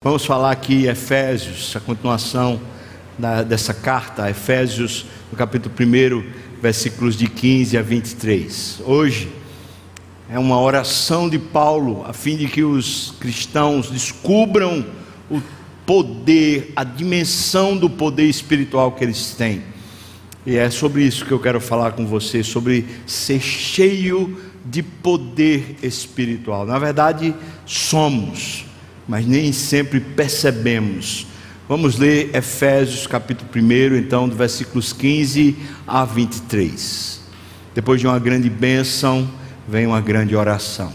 Vamos falar aqui Efésios, a continuação da, dessa carta, Efésios, no capítulo 1, versículos de 15 a 23. Hoje é uma oração de Paulo, a fim de que os cristãos descubram o poder, a dimensão do poder espiritual que eles têm. E é sobre isso que eu quero falar com você, sobre ser cheio de poder espiritual. Na verdade, somos mas nem sempre percebemos. Vamos ler Efésios capítulo 1, então, do versículos 15 a 23. Depois de uma grande bênção, vem uma grande oração.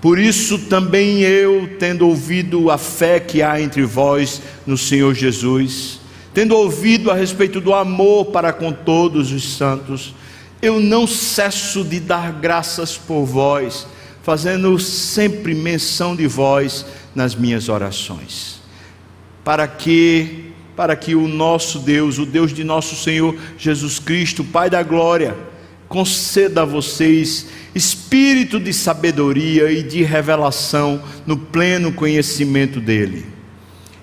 Por isso também eu, tendo ouvido a fé que há entre vós no Senhor Jesus, tendo ouvido a respeito do amor para com todos os santos, eu não cesso de dar graças por vós, fazendo sempre menção de vós nas minhas orações. Para que para que o nosso Deus, o Deus de nosso Senhor Jesus Cristo, Pai da glória, conceda a vocês espírito de sabedoria e de revelação no pleno conhecimento dele.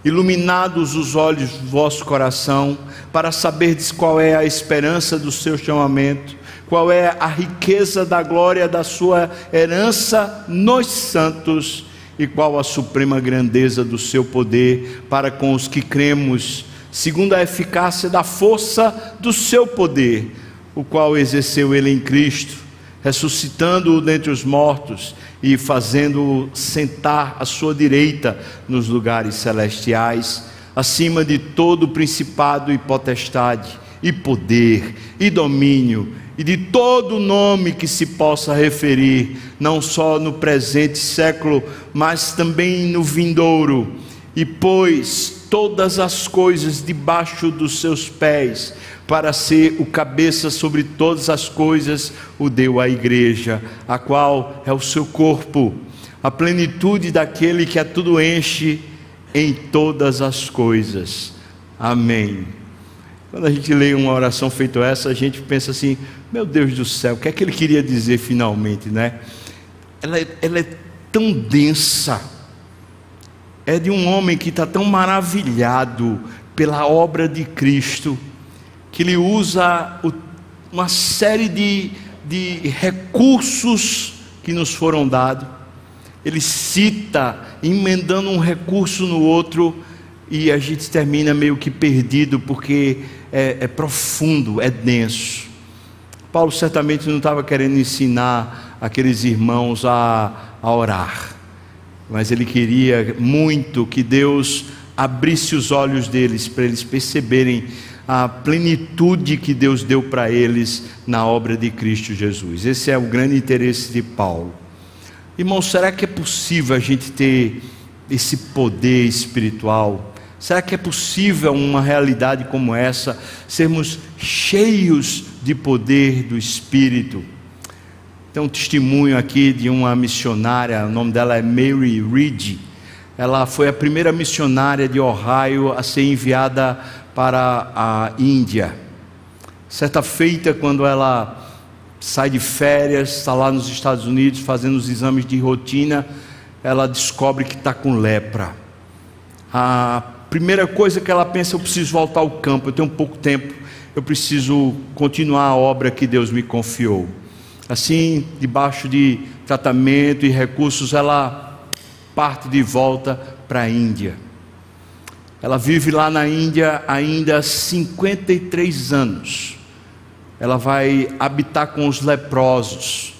Iluminados os olhos do vosso coração, para saberdes qual é a esperança do seu chamamento, qual é a riqueza da glória da sua herança nos santos e qual a suprema grandeza do seu poder para com os que cremos, segundo a eficácia da força do seu poder, o qual exerceu ele em Cristo, ressuscitando-o dentre os mortos e fazendo-o sentar à sua direita nos lugares celestiais, acima de todo principado e potestade, e poder, e domínio, e de todo nome que se possa referir, não só no presente século, mas também no vindouro, e pôs todas as coisas debaixo dos seus pés, para ser o cabeça sobre todas as coisas, o deu à igreja, a qual é o seu corpo, a plenitude daquele que a tudo enche em todas as coisas. Amém. Quando a gente lê uma oração feita essa, a gente pensa assim: meu Deus do céu, o que é que ele queria dizer finalmente, né? Ela é, ela é tão densa, é de um homem que está tão maravilhado pela obra de Cristo, que ele usa o, uma série de, de recursos que nos foram dados, ele cita, emendando um recurso no outro, e a gente termina meio que perdido, porque é, é profundo, é denso. Paulo certamente não estava querendo ensinar aqueles irmãos a, a orar, mas ele queria muito que Deus abrisse os olhos deles para eles perceberem a plenitude que Deus deu para eles na obra de Cristo Jesus. Esse é o grande interesse de Paulo. Irmão, será que é possível a gente ter esse poder espiritual? Será que é possível uma realidade como essa, sermos cheios de poder do Espírito? Tem um testemunho aqui de uma missionária, o nome dela é Mary Reed. Ela foi a primeira missionária de Ohio a ser enviada para a Índia. Certa feita, quando ela sai de férias, está lá nos Estados Unidos fazendo os exames de rotina, ela descobre que está com lepra. A primeira coisa que ela pensa, eu preciso voltar ao campo, eu tenho pouco tempo, eu preciso continuar a obra que Deus me confiou. Assim, debaixo de tratamento e recursos, ela parte de volta para a Índia. Ela vive lá na Índia ainda há 53 anos. Ela vai habitar com os leprosos.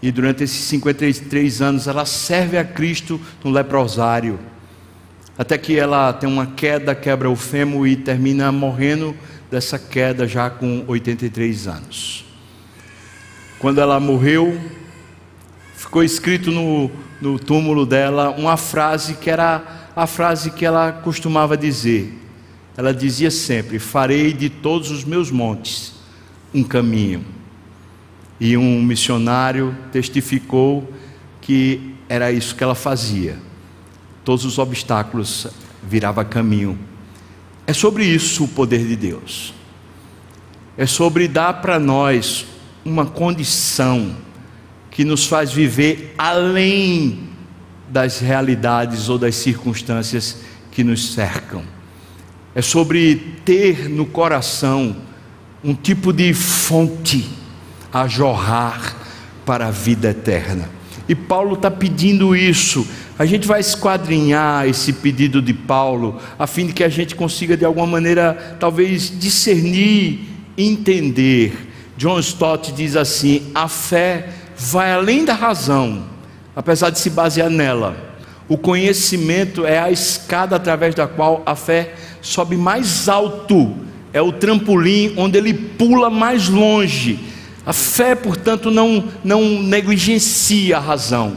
E durante esses 53 anos ela serve a Cristo no leprosário até que ela tem uma queda, quebra o fêmur e termina morrendo dessa queda já com 83 anos. Quando ela morreu, ficou escrito no, no túmulo dela uma frase que era a frase que ela costumava dizer. Ela dizia sempre: Farei de todos os meus montes um caminho. E um missionário testificou que era isso que ela fazia todos os obstáculos virava caminho. É sobre isso o poder de Deus. É sobre dar para nós uma condição que nos faz viver além das realidades ou das circunstâncias que nos cercam. É sobre ter no coração um tipo de fonte a jorrar para a vida eterna. E Paulo está pedindo isso. A gente vai esquadrinhar esse pedido de Paulo, a fim de que a gente consiga, de alguma maneira, talvez discernir, entender. John Stott diz assim: a fé vai além da razão, apesar de se basear nela. O conhecimento é a escada através da qual a fé sobe mais alto, é o trampolim onde ele pula mais longe a fé, portanto, não, não negligencia a razão,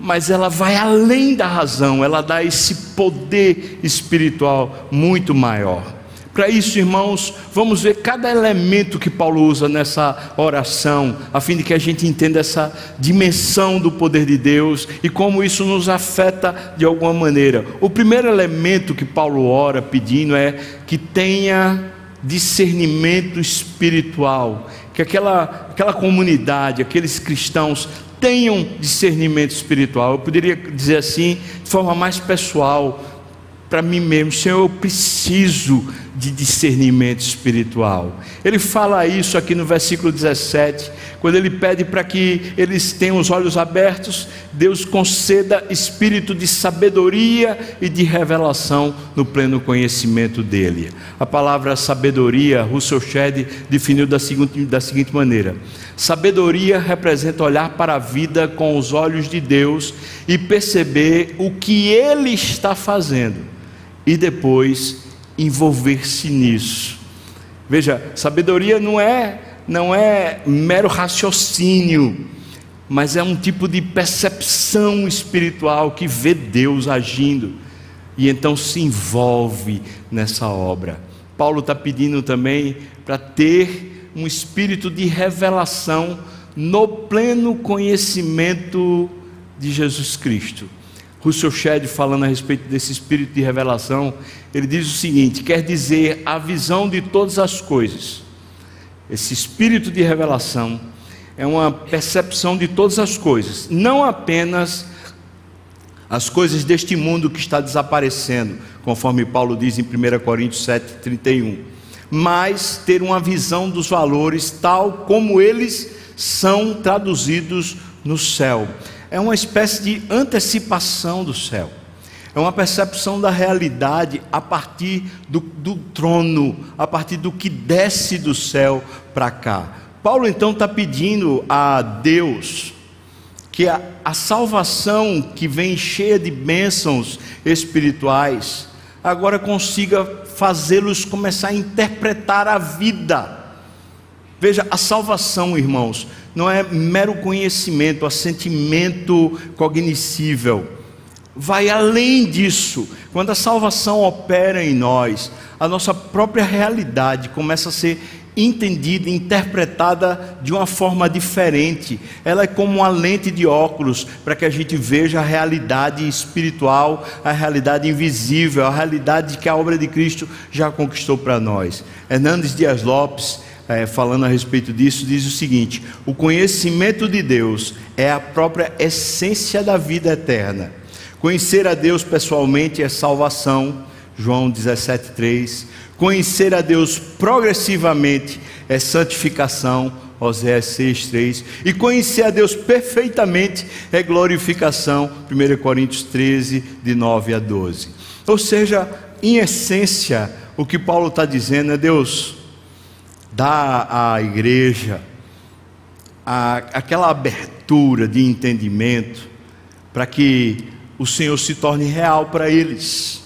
mas ela vai além da razão, ela dá esse poder espiritual muito maior. Para isso, irmãos, vamos ver cada elemento que Paulo usa nessa oração, a fim de que a gente entenda essa dimensão do poder de Deus e como isso nos afeta de alguma maneira. O primeiro elemento que Paulo ora pedindo é que tenha discernimento espiritual que aquela, aquela comunidade, aqueles cristãos tenham discernimento espiritual. Eu poderia dizer assim, de forma mais pessoal, para mim mesmo, Senhor, eu preciso de discernimento espiritual. Ele fala isso aqui no versículo 17, quando ele pede para que eles tenham os olhos abertos, Deus conceda espírito de sabedoria e de revelação no pleno conhecimento dele. A palavra sabedoria, Russell Shedd definiu da seguinte, da seguinte maneira: sabedoria representa olhar para a vida com os olhos de Deus e perceber o que ele está fazendo e depois envolver-se nisso. Veja, sabedoria não é não é mero raciocínio, mas é um tipo de percepção espiritual que vê Deus agindo e então se envolve nessa obra. Paulo está pedindo também para ter um espírito de revelação no pleno conhecimento de Jesus Cristo. Russell Shedd, falando a respeito desse espírito de revelação, ele diz o seguinte: quer dizer a visão de todas as coisas. Esse espírito de revelação é uma percepção de todas as coisas, não apenas as coisas deste mundo que está desaparecendo, conforme Paulo diz em 1 Coríntios 7,31, mas ter uma visão dos valores tal como eles são traduzidos no céu é uma espécie de antecipação do céu. É uma percepção da realidade a partir do, do trono, a partir do que desce do céu para cá. Paulo então está pedindo a Deus que a, a salvação que vem cheia de bênçãos espirituais agora consiga fazê-los começar a interpretar a vida. Veja, a salvação, irmãos, não é mero conhecimento, assentimento cognoscível. Vai além disso. Quando a salvação opera em nós, a nossa própria realidade começa a ser entendida, interpretada de uma forma diferente. Ela é como uma lente de óculos para que a gente veja a realidade espiritual, a realidade invisível, a realidade que a obra de Cristo já conquistou para nós. Hernandes Dias Lopes é, falando a respeito disso, diz o seguinte: o conhecimento de Deus é a própria essência da vida eterna. Conhecer a Deus pessoalmente é salvação, João 17,3. Conhecer a Deus progressivamente é santificação, Oséias 6,3. E conhecer a Deus perfeitamente é glorificação, 1 Coríntios 13, de 9 a 12. Ou seja, em essência, o que Paulo está dizendo é: Deus, dá à igreja a, aquela abertura de entendimento para que o Senhor se torne real para eles,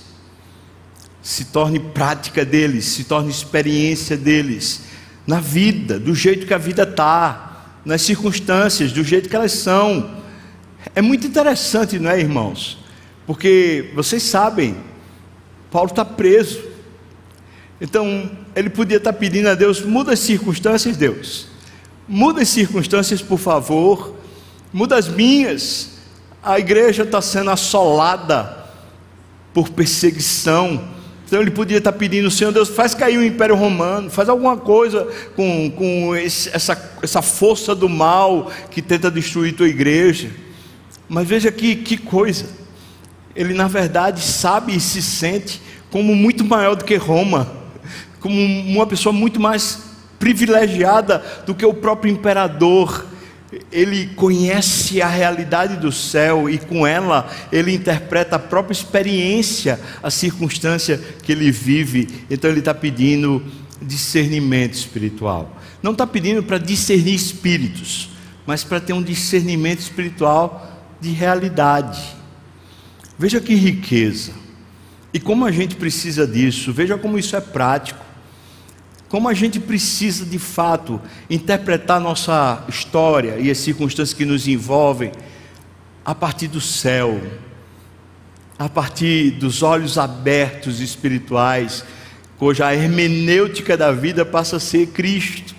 se torne prática deles, se torne experiência deles na vida, do jeito que a vida está, nas circunstâncias, do jeito que elas são. É muito interessante, não é, irmãos? Porque vocês sabem, Paulo está preso. Então, ele podia estar pedindo a Deus: muda as circunstâncias, Deus. Muda as circunstâncias, por favor. Muda as minhas. A igreja está sendo assolada por perseguição. Então ele podia estar pedindo, Senhor Deus, faz cair o Império Romano, faz alguma coisa com, com esse, essa, essa força do mal que tenta destruir tua igreja. Mas veja que, que coisa, ele na verdade sabe e se sente como muito maior do que Roma, como uma pessoa muito mais privilegiada do que o próprio imperador. Ele conhece a realidade do céu e com ela ele interpreta a própria experiência, a circunstância que ele vive. Então ele está pedindo discernimento espiritual. Não está pedindo para discernir espíritos, mas para ter um discernimento espiritual de realidade. Veja que riqueza. E como a gente precisa disso, veja como isso é prático. Como a gente precisa de fato interpretar nossa história e as circunstâncias que nos envolvem a partir do céu, a partir dos olhos abertos espirituais, cuja hermenêutica da vida passa a ser Cristo,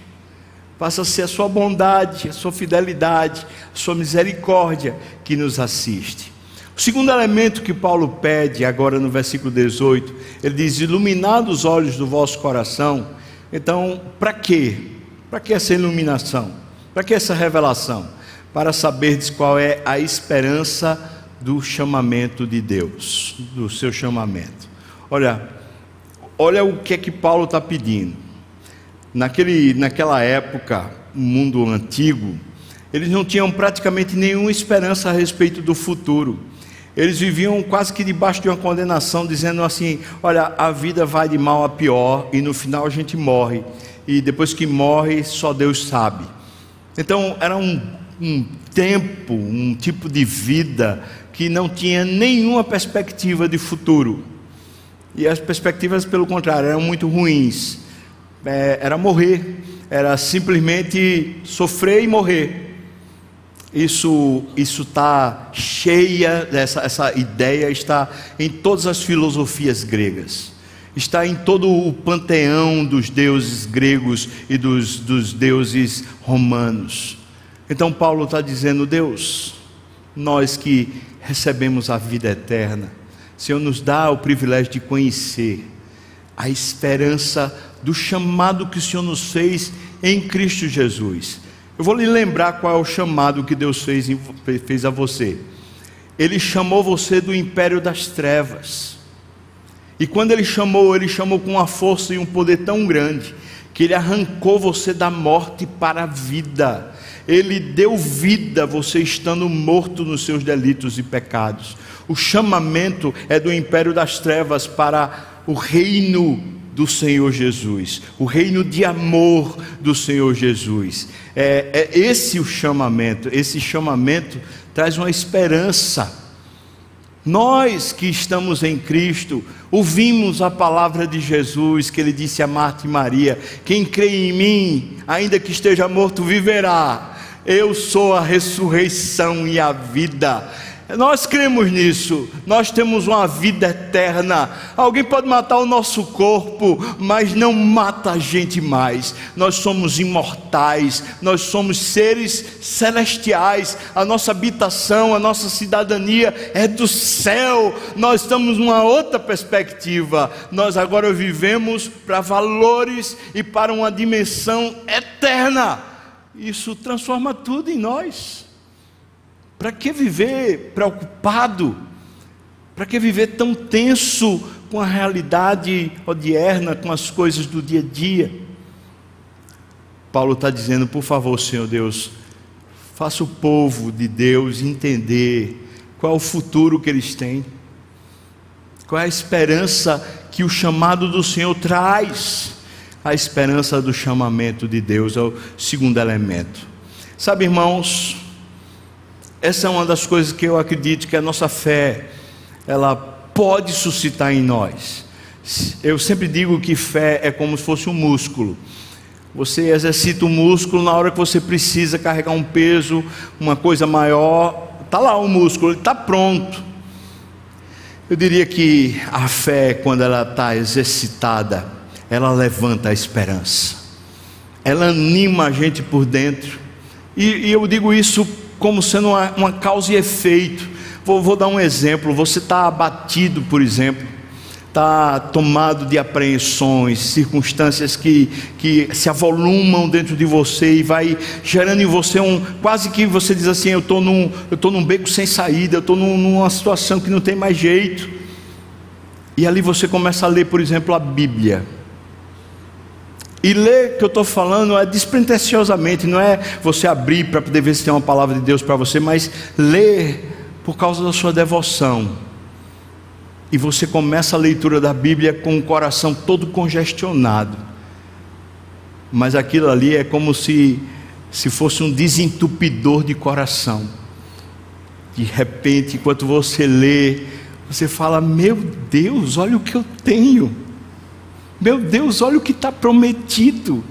passa a ser a sua bondade, a sua fidelidade, a sua misericórdia que nos assiste. O segundo elemento que Paulo pede, agora no versículo 18, ele diz: Iluminados os olhos do vosso coração. Então, para quê? Para que essa iluminação? Para que essa revelação? Para saberdes qual é a esperança do chamamento de Deus, do seu chamamento. Olha, olha o que é que Paulo está pedindo. Naquele, naquela época, mundo antigo, eles não tinham praticamente nenhuma esperança a respeito do futuro. Eles viviam quase que debaixo de uma condenação, dizendo assim: olha, a vida vai de mal a pior e no final a gente morre. E depois que morre, só Deus sabe. Então, era um, um tempo, um tipo de vida que não tinha nenhuma perspectiva de futuro. E as perspectivas, pelo contrário, eram muito ruins. É, era morrer, era simplesmente sofrer e morrer isso isso está cheia essa essa ideia está em todas as filosofias gregas. Está em todo o panteão dos deuses gregos e dos, dos deuses romanos. Então Paulo está dizendo Deus nós que recebemos a vida eterna Senhor nos dá o privilégio de conhecer a esperança do chamado que o Senhor nos fez em Cristo Jesus eu vou lhe lembrar qual é o chamado que Deus fez, fez a você. Ele chamou você do império das trevas. E quando ele chamou, ele chamou com uma força e um poder tão grande que ele arrancou você da morte para a vida. Ele deu vida você estando morto nos seus delitos e pecados. O chamamento é do império das trevas para o reino do Senhor Jesus, o reino de amor do Senhor Jesus. É, é esse o chamamento, esse chamamento traz uma esperança. Nós que estamos em Cristo, ouvimos a palavra de Jesus, que ele disse a Marta e Maria: Quem crê em mim, ainda que esteja morto, viverá. Eu sou a ressurreição e a vida. Nós cremos nisso, nós temos uma vida eterna. Alguém pode matar o nosso corpo, mas não mata a gente mais. Nós somos imortais, nós somos seres celestiais. A nossa habitação, a nossa cidadania é do céu. Nós estamos numa outra perspectiva. Nós agora vivemos para valores e para uma dimensão eterna. Isso transforma tudo em nós. Para que viver preocupado? Para que viver tão tenso com a realidade odierna, com as coisas do dia a dia? Paulo está dizendo, por favor, Senhor Deus, faça o povo de Deus entender qual é o futuro que eles têm, qual é a esperança que o chamado do Senhor traz. A esperança do chamamento de Deus é o segundo elemento. Sabe, irmãos, essa é uma das coisas que eu acredito que a nossa fé ela pode suscitar em nós. Eu sempre digo que fé é como se fosse um músculo. Você exercita o músculo na hora que você precisa carregar um peso, uma coisa maior, está lá o músculo, ele está pronto. Eu diria que a fé, quando ela está exercitada, ela levanta a esperança, ela anima a gente por dentro. E, e eu digo isso como sendo uma, uma causa e efeito. Vou, vou, dar um exemplo: você está abatido, por exemplo, está tomado de apreensões, circunstâncias que, que se avolumam dentro de você e vai gerando em você um. Quase que você diz assim: eu estou num, eu num beco sem saída, eu estou num, numa situação que não tem mais jeito. E ali você começa a ler, por exemplo, a Bíblia. E ler que eu estou falando é despretensiosamente, não é você abrir para poder ver se tem uma palavra de Deus para você, mas ler por causa da sua devoção e você começa a leitura da Bíblia com o coração todo congestionado. Mas aquilo ali é como se, se fosse um desentupidor de coração. De repente, enquanto você lê, você fala: Meu Deus, olha o que eu tenho. Meu Deus, olha o que está prometido.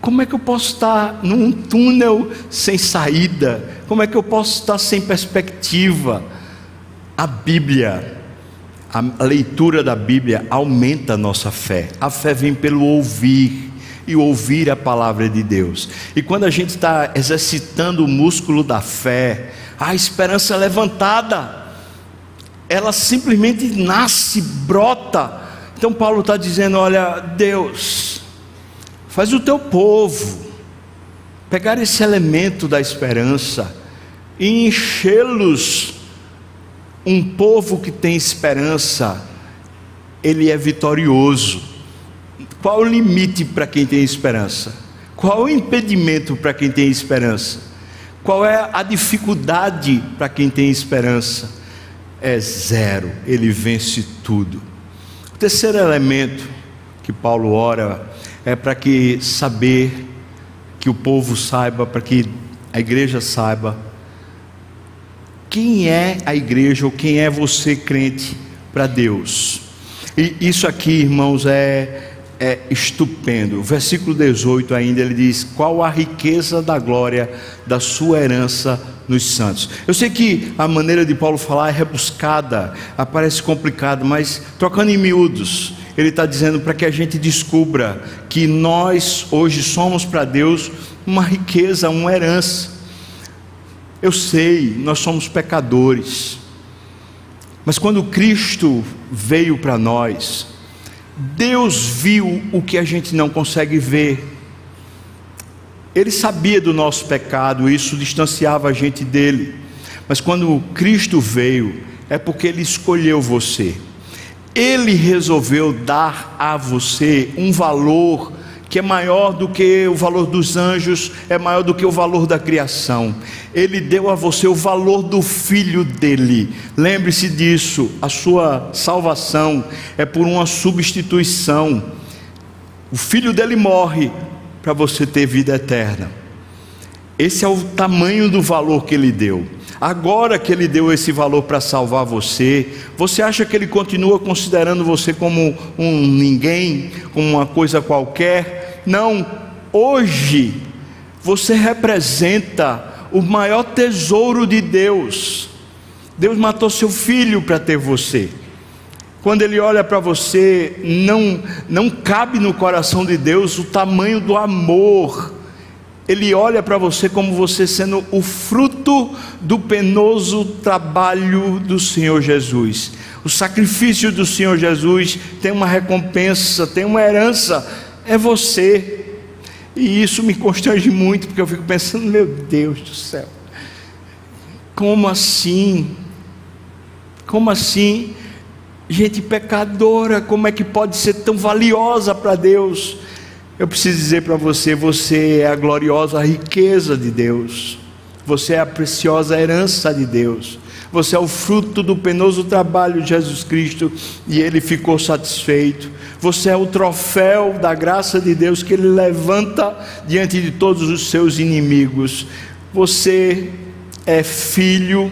Como é que eu posso estar num túnel sem saída? Como é que eu posso estar sem perspectiva? A Bíblia a leitura da Bíblia aumenta a nossa fé. A fé vem pelo ouvir e ouvir a palavra de Deus. E quando a gente está exercitando o músculo da fé, a esperança é levantada, ela simplesmente nasce, brota. Então Paulo está dizendo: olha, Deus, faz o teu povo pegar esse elemento da esperança e enchê-los um povo que tem esperança, ele é vitorioso. Qual o limite para quem tem esperança? Qual o impedimento para quem tem esperança? Qual é a dificuldade para quem tem esperança? É zero, ele vence tudo. Terceiro elemento que Paulo ora é para que saber, que o povo saiba, para que a igreja saiba quem é a igreja ou quem é você crente para Deus. E isso aqui, irmãos, é, é estupendo. O versículo 18 ainda ele diz: Qual a riqueza da glória da sua herança nos santos? Eu sei que a maneira de Paulo falar é rebuscada, parece complicado, mas trocando em miúdos, ele está dizendo para que a gente descubra que nós hoje somos para Deus uma riqueza, uma herança. Eu sei, nós somos pecadores. Mas quando Cristo veio para nós, Deus viu o que a gente não consegue ver. Ele sabia do nosso pecado, isso distanciava a gente dele. Mas quando Cristo veio, é porque ele escolheu você. Ele resolveu dar a você um valor que é maior do que o valor dos anjos, é maior do que o valor da criação. Ele deu a você o valor do filho dele. Lembre-se disso, a sua salvação é por uma substituição. O filho dele morre para você ter vida eterna. Esse é o tamanho do valor que ele deu. Agora que ele deu esse valor para salvar você, você acha que ele continua considerando você como um ninguém, como uma coisa qualquer? Não, hoje você representa o maior tesouro de Deus. Deus matou seu filho para ter você. Quando ele olha para você, não, não cabe no coração de Deus o tamanho do amor. Ele olha para você como você sendo o fruto do penoso trabalho do Senhor Jesus. O sacrifício do Senhor Jesus tem uma recompensa, tem uma herança é você. E isso me constrange muito, porque eu fico pensando, meu Deus do céu, como assim? Como assim? Gente pecadora, como é que pode ser tão valiosa para Deus? Eu preciso dizer para você: você é a gloriosa riqueza de Deus, você é a preciosa herança de Deus, você é o fruto do penoso trabalho de Jesus Cristo e ele ficou satisfeito. Você é o troféu da graça de Deus que ele levanta diante de todos os seus inimigos. Você é filho,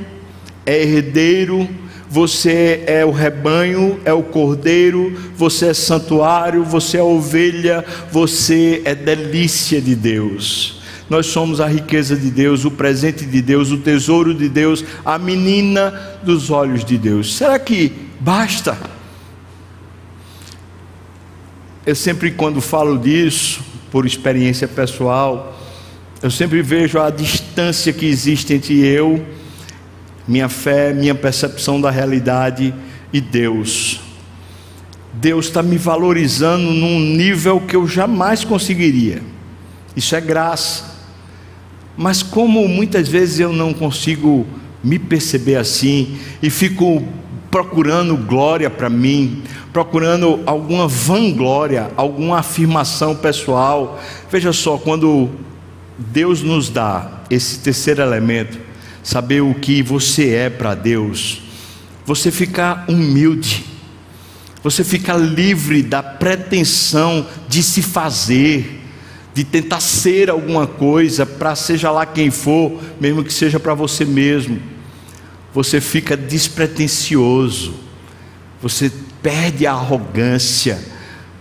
é herdeiro, você é o rebanho, é o cordeiro, você é santuário, você é ovelha, você é delícia de Deus. Nós somos a riqueza de Deus, o presente de Deus, o tesouro de Deus, a menina dos olhos de Deus. Será que basta? Eu sempre, quando falo disso, por experiência pessoal, eu sempre vejo a distância que existe entre eu, minha fé, minha percepção da realidade e Deus. Deus está me valorizando num nível que eu jamais conseguiria. Isso é graça. Mas como muitas vezes eu não consigo me perceber assim e fico procurando glória para mim, procurando alguma vanglória, alguma afirmação pessoal. Veja só, quando Deus nos dá esse terceiro elemento, saber o que você é para Deus, você fica humilde, você fica livre da pretensão de se fazer, de tentar ser alguma coisa para seja lá quem for, mesmo que seja para você mesmo. Você fica despretensioso, você perde a arrogância,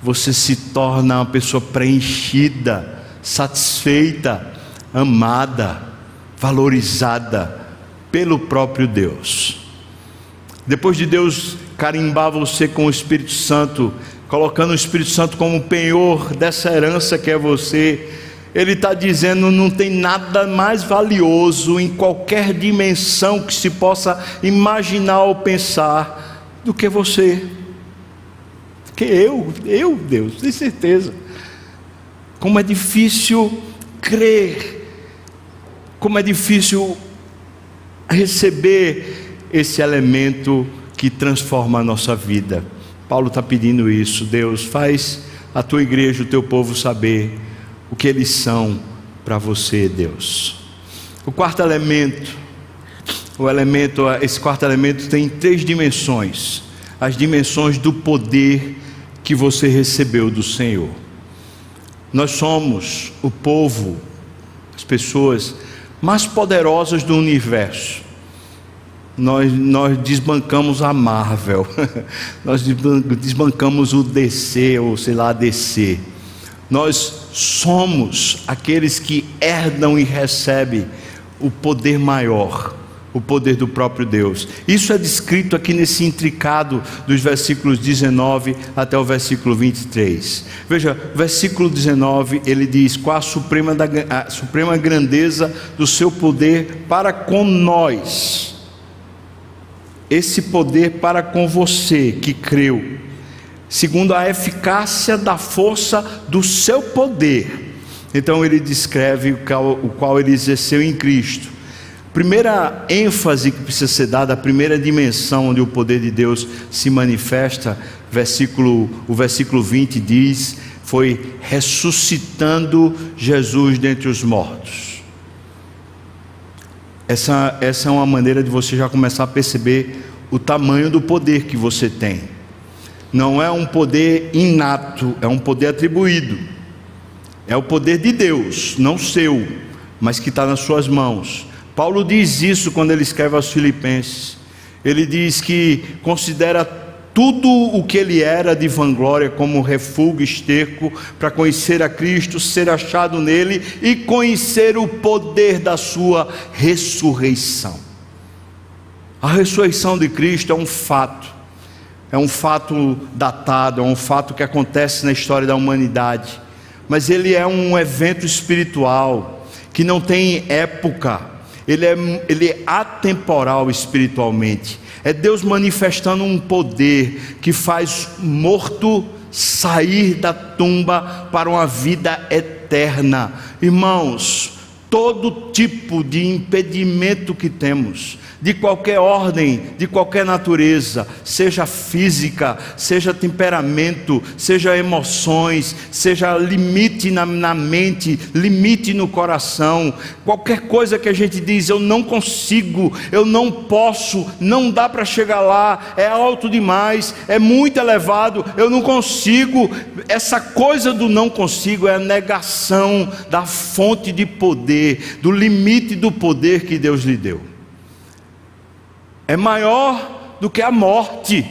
você se torna uma pessoa preenchida, satisfeita, amada, valorizada pelo próprio Deus. Depois de Deus carimbar você com o Espírito Santo, colocando o Espírito Santo como penhor dessa herança que é você, ele está dizendo: não tem nada mais valioso em qualquer dimensão que se possa imaginar ou pensar do que você. Que eu, eu, Deus, tenho certeza. Como é difícil crer, como é difícil receber esse elemento que transforma a nossa vida. Paulo está pedindo isso. Deus, faz a tua igreja, o teu povo saber o que eles são para você, Deus. O quarto elemento, o elemento, esse quarto elemento tem três dimensões: as dimensões do poder que você recebeu do Senhor. Nós somos o povo, as pessoas mais poderosas do universo. Nós, nós desbancamos a Marvel, nós desbancamos o DC, ou sei lá, DC. Nós somos aqueles que herdam e recebem o poder maior, o poder do próprio Deus. Isso é descrito aqui nesse intricado dos versículos 19 até o versículo 23. Veja, versículo 19, ele diz: Qual a suprema, da, a suprema grandeza do seu poder para com nós esse poder para com você que creu, segundo a eficácia da força do seu poder. Então ele descreve o qual, o qual ele exerceu em Cristo. Primeira ênfase que precisa ser dada, a primeira dimensão onde o poder de Deus se manifesta, versículo, o versículo 20 diz, foi ressuscitando Jesus dentre os mortos. Essa, essa é uma maneira de você já começar a perceber o tamanho do poder que você tem. Não é um poder inato, é um poder atribuído. É o poder de Deus, não seu, mas que está nas suas mãos. Paulo diz isso quando ele escreve aos Filipenses. Ele diz que considera tudo o que ele era de vanglória como refúgio, esterco, para conhecer a Cristo, ser achado nele e conhecer o poder da sua ressurreição. A ressurreição de Cristo é um fato, é um fato datado, é um fato que acontece na história da humanidade, mas ele é um evento espiritual que não tem época, ele é, ele é atemporal espiritualmente é Deus manifestando um poder que faz morto sair da tumba para uma vida eterna. Irmãos, todo tipo de impedimento que temos, de qualquer ordem, de qualquer natureza, seja física, seja temperamento, seja emoções, seja limite na, na, mente, limite no coração, qualquer coisa que a gente diz, eu não consigo, eu não posso, não dá para chegar lá, é alto demais, é muito elevado, eu não consigo, essa coisa do não consigo é a negação da fonte de poder, do limite do poder que Deus lhe deu é maior do que a morte.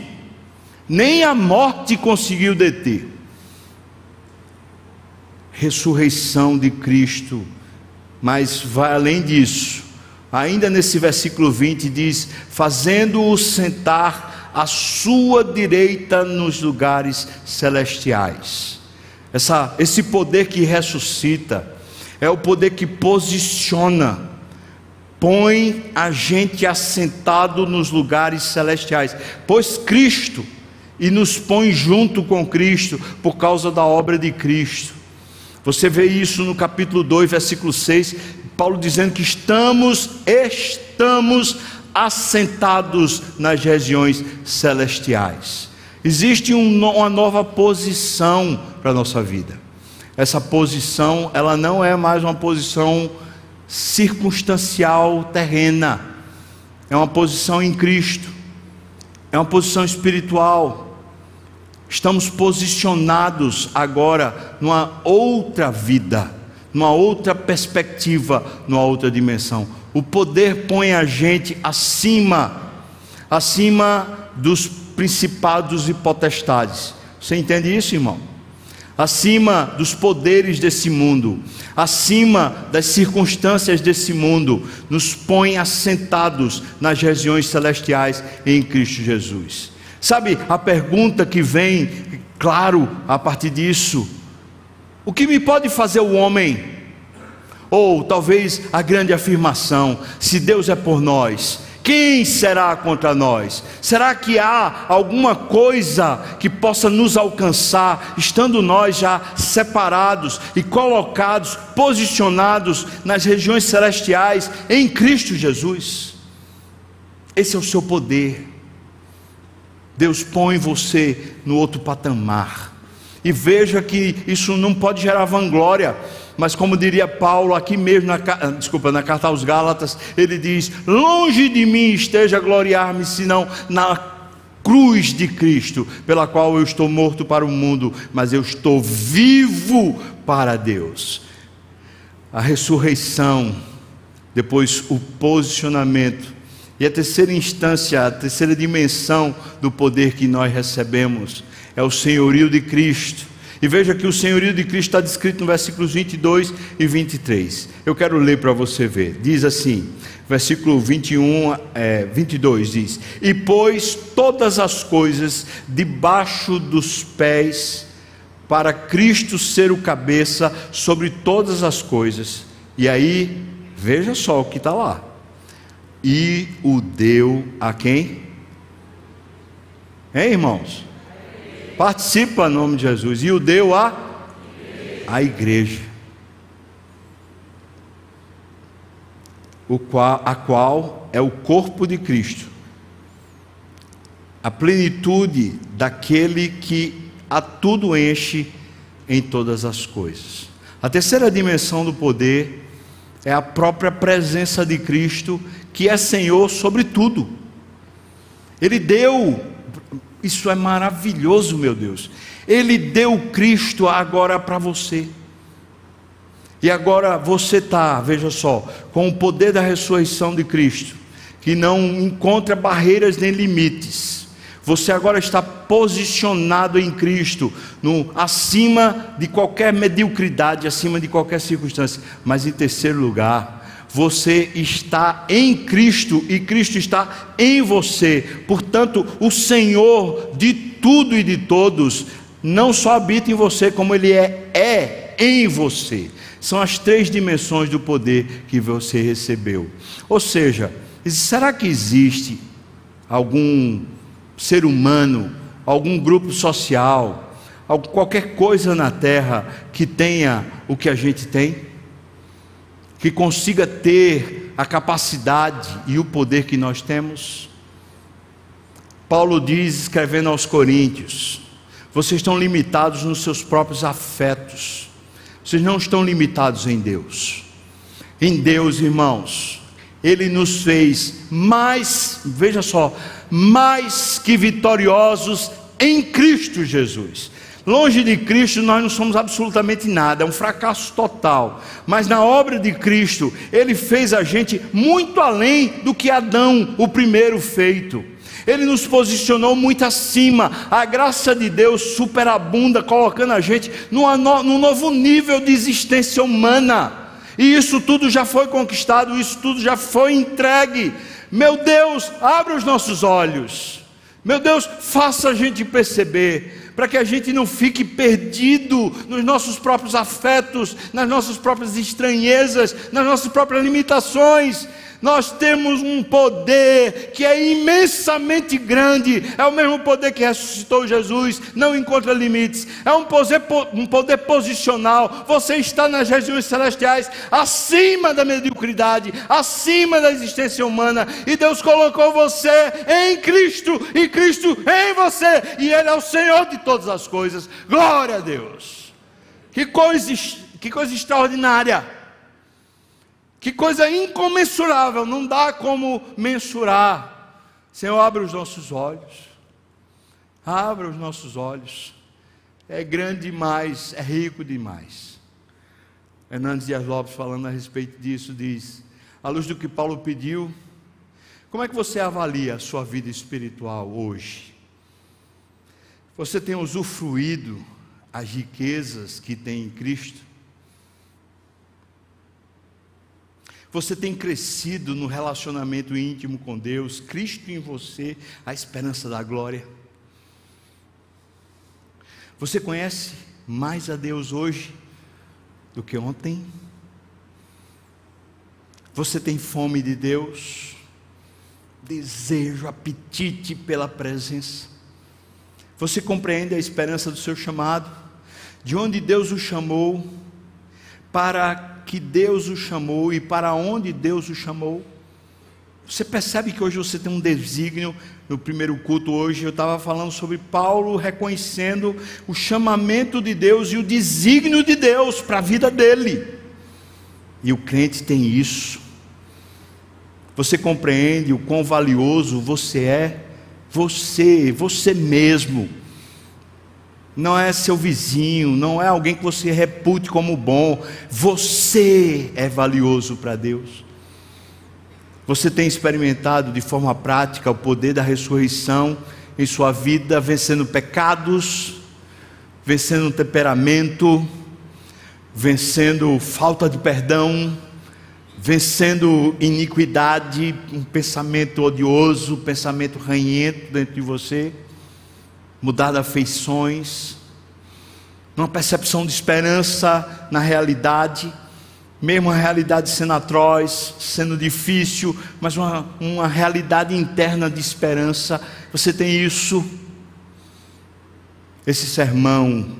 Nem a morte conseguiu deter. Ressurreição de Cristo, mas vai além disso. Ainda nesse versículo 20 diz: fazendo-o sentar à sua direita nos lugares celestiais. Essa, esse poder que ressuscita é o poder que posiciona põe a gente assentado nos lugares celestiais, pois Cristo e nos põe junto com Cristo por causa da obra de Cristo. Você vê isso no capítulo 2, versículo 6, Paulo dizendo que estamos, estamos assentados nas regiões celestiais. Existe um, uma nova posição para a nossa vida. Essa posição, ela não é mais uma posição circunstancial terrena. É uma posição em Cristo. É uma posição espiritual. Estamos posicionados agora numa outra vida, numa outra perspectiva, numa outra dimensão. O poder põe a gente acima, acima dos principados e potestades. Você entende isso, irmão? Acima dos poderes desse mundo, acima das circunstâncias desse mundo, nos põe assentados nas regiões celestiais em Cristo Jesus. Sabe a pergunta que vem, claro, a partir disso: o que me pode fazer o homem? Ou talvez a grande afirmação: se Deus é por nós, quem será contra nós? Será que há alguma coisa que possa nos alcançar, estando nós já separados e colocados, posicionados nas regiões celestiais em Cristo Jesus? Esse é o seu poder. Deus põe você no outro patamar. E veja que isso não pode gerar vanglória, mas como diria Paulo aqui mesmo, na, desculpa, na carta aos Gálatas, ele diz: Longe de mim esteja gloriar-me, senão na cruz de Cristo, pela qual eu estou morto para o mundo, mas eu estou vivo para Deus. A ressurreição, depois o posicionamento, e a terceira instância, a terceira dimensão do poder que nós recebemos é o senhorio de Cristo. E veja que o senhorio de Cristo está descrito no versículos 22 e 23. Eu quero ler para você ver. Diz assim, versículo 21, é, 22 diz: E pôs todas as coisas debaixo dos pés, para Cristo ser o cabeça sobre todas as coisas. E aí, veja só o que está lá e o deu a quem? Hein, irmãos? Participa em nome de Jesus. E o deu a a igreja. O qual, a qual é o corpo de Cristo. A plenitude daquele que a tudo enche em todas as coisas. A terceira dimensão do poder é a própria presença de Cristo que é Senhor sobre tudo. Ele deu, isso é maravilhoso, meu Deus. Ele deu Cristo agora para você. E agora você está, veja só, com o poder da ressurreição de Cristo, que não encontra barreiras nem limites. Você agora está posicionado em Cristo, no, acima de qualquer mediocridade, acima de qualquer circunstância. Mas em terceiro lugar, você está em Cristo e Cristo está em você. Portanto, o Senhor de tudo e de todos não só habita em você, como ele é, é em você. São as três dimensões do poder que você recebeu. Ou seja, será que existe algum ser humano, algum grupo social, qualquer coisa na terra que tenha o que a gente tem? Que consiga ter a capacidade e o poder que nós temos? Paulo diz, escrevendo aos Coríntios: vocês estão limitados nos seus próprios afetos, vocês não estão limitados em Deus. Em Deus, irmãos, Ele nos fez mais, veja só, mais que vitoriosos em Cristo Jesus. Longe de Cristo nós não somos absolutamente nada, é um fracasso total. Mas na obra de Cristo, Ele fez a gente muito além do que Adão, o primeiro feito. Ele nos posicionou muito acima. A graça de Deus superabunda, colocando a gente numa, num novo nível de existência humana. E isso tudo já foi conquistado, isso tudo já foi entregue. Meu Deus, abra os nossos olhos. Meu Deus, faça a gente perceber para que a gente não fique perdido nos nossos próprios afetos, nas nossas próprias estranhezas, nas nossas próprias limitações. Nós temos um poder que é imensamente grande, é o mesmo poder que ressuscitou Jesus, não encontra limites, é um poder, um poder posicional. Você está nas regiões celestiais, acima da mediocridade, acima da existência humana, e Deus colocou você em Cristo, e Cristo em você, e Ele é o Senhor de todas as coisas. Glória a Deus! Que coisa, que coisa extraordinária! Que coisa incomensurável, não dá como mensurar. Senhor, abre os nossos olhos. Abra os nossos olhos. É grande demais, é rico demais. Hernandes Dias Lopes, falando a respeito disso, diz: à luz do que Paulo pediu, como é que você avalia a sua vida espiritual hoje? Você tem usufruído as riquezas que tem em Cristo? Você tem crescido no relacionamento íntimo com Deus, Cristo em você, a esperança da glória. Você conhece mais a Deus hoje do que ontem? Você tem fome de Deus, desejo, apetite pela presença. Você compreende a esperança do seu chamado, de onde Deus o chamou, para que Deus o chamou e para onde Deus o chamou. Você percebe que hoje você tem um desígnio. No primeiro culto hoje eu estava falando sobre Paulo reconhecendo o chamamento de Deus e o desígnio de Deus para a vida dele. E o crente tem isso. Você compreende o quão valioso você é, você, você mesmo não é seu vizinho, não é alguém que você repute como bom. Você é valioso para Deus. Você tem experimentado de forma prática o poder da ressurreição em sua vida, vencendo pecados, vencendo temperamento, vencendo falta de perdão, vencendo iniquidade, um pensamento odioso, um pensamento ranhento dentro de você mudar afeições, uma percepção de esperança na realidade, mesmo a realidade sendo atroz, sendo difícil, mas uma, uma realidade interna de esperança. Você tem isso. Esse sermão,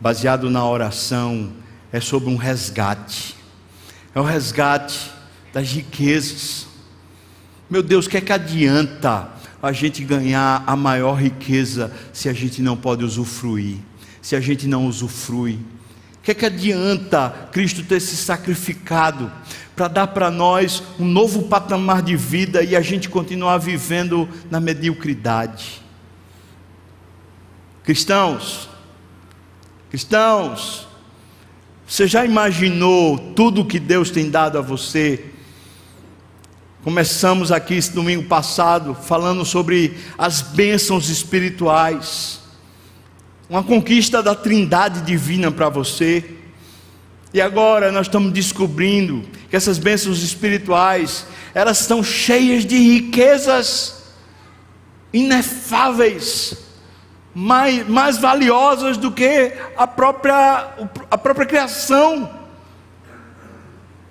baseado na oração, é sobre um resgate. É o resgate das riquezas. Meu Deus, o que é que adianta a gente ganhar a maior riqueza se a gente não pode usufruir, se a gente não usufrui? O que, é que adianta Cristo ter se sacrificado para dar para nós um novo patamar de vida e a gente continuar vivendo na mediocridade? Cristãos, cristãos, você já imaginou tudo que Deus tem dado a você? Começamos aqui esse domingo passado falando sobre as bênçãos espirituais, uma conquista da Trindade divina para você. E agora nós estamos descobrindo que essas bênçãos espirituais, elas estão cheias de riquezas inefáveis, mais, mais valiosas do que a própria, a própria criação.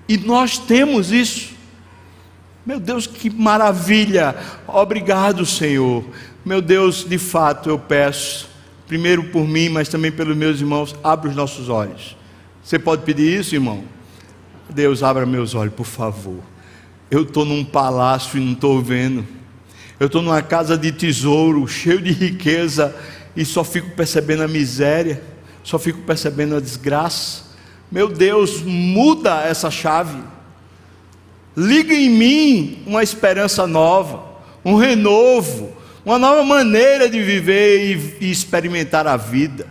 E nós temos isso. Meu Deus, que maravilha! Obrigado, Senhor. Meu Deus, de fato eu peço, primeiro por mim, mas também pelos meus irmãos, abra os nossos olhos. Você pode pedir isso, irmão? Deus, abra meus olhos, por favor. Eu estou num palácio e não estou vendo. Eu estou numa casa de tesouro, cheio de riqueza, e só fico percebendo a miséria, só fico percebendo a desgraça. Meu Deus, muda essa chave liga em mim uma esperança nova, um renovo, uma nova maneira de viver e, experimentar a vida.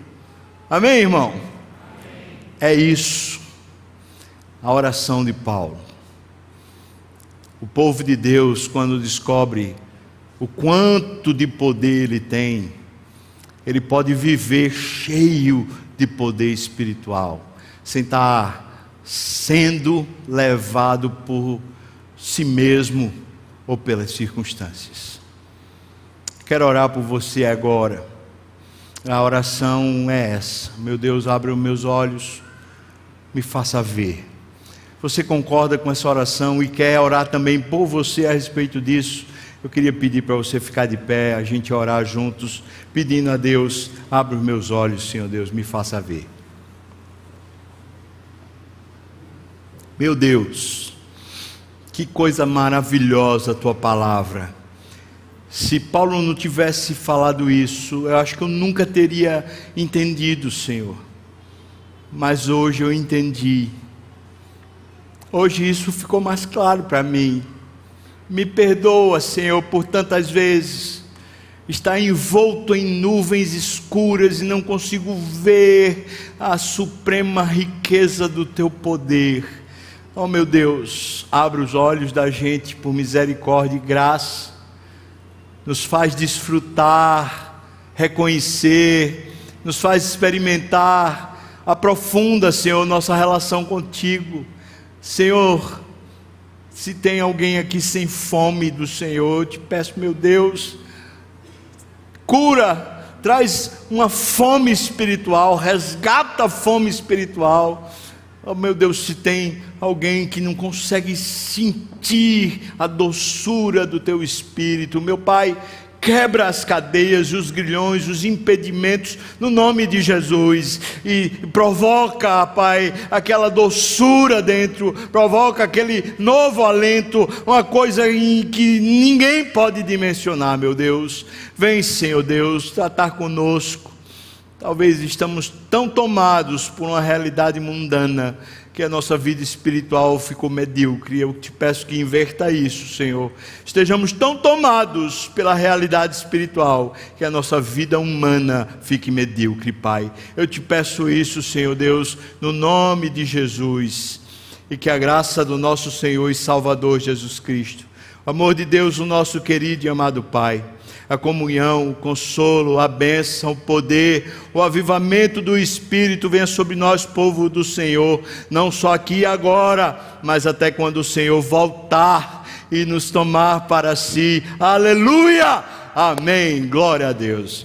Amém, irmão? Amém. É isso. A oração de Paulo. O povo de Deus, quando descobre o quanto de poder ele tem, ele pode viver cheio de poder espiritual, sem estar sendo levado por si mesmo ou pelas circunstâncias. Quero orar por você agora. A oração é essa: Meu Deus, abre os meus olhos, me faça ver. Você concorda com essa oração e quer orar também por você a respeito disso? Eu queria pedir para você ficar de pé, a gente orar juntos, pedindo a Deus: abre os meus olhos, Senhor Deus, me faça ver. Meu Deus, que coisa maravilhosa a tua palavra. Se Paulo não tivesse falado isso, eu acho que eu nunca teria entendido, Senhor. Mas hoje eu entendi. Hoje isso ficou mais claro para mim. Me perdoa, Senhor, por tantas vezes estar envolto em nuvens escuras e não consigo ver a suprema riqueza do teu poder. Oh meu Deus, abre os olhos da gente por misericórdia e graça nos faz desfrutar, reconhecer, nos faz experimentar, aprofunda, Senhor, nossa relação contigo. Senhor, se tem alguém aqui sem fome do Senhor, eu te peço, meu Deus, cura, traz uma fome espiritual, resgata a fome espiritual. Oh meu Deus, se tem alguém que não consegue sentir a doçura do teu espírito, meu Pai, quebra as cadeias, os grilhões, os impedimentos, no nome de Jesus, e provoca, Pai, aquela doçura dentro, provoca aquele novo alento, uma coisa em que ninguém pode dimensionar, meu Deus. Vem, Senhor Deus, tratar conosco Talvez estamos tão tomados por uma realidade mundana que a nossa vida espiritual ficou medíocre. Eu te peço que inverta isso, Senhor. Estejamos tão tomados pela realidade espiritual que a nossa vida humana fique medíocre, Pai. Eu te peço isso, Senhor Deus, no nome de Jesus. E que a graça do nosso Senhor e Salvador Jesus Cristo, o amor de Deus, o nosso querido e amado Pai a comunhão, o consolo, a bênção, o poder, o avivamento do Espírito venha sobre nós, povo do Senhor, não só aqui e agora, mas até quando o Senhor voltar e nos tomar para si. Aleluia! Amém. Glória a Deus.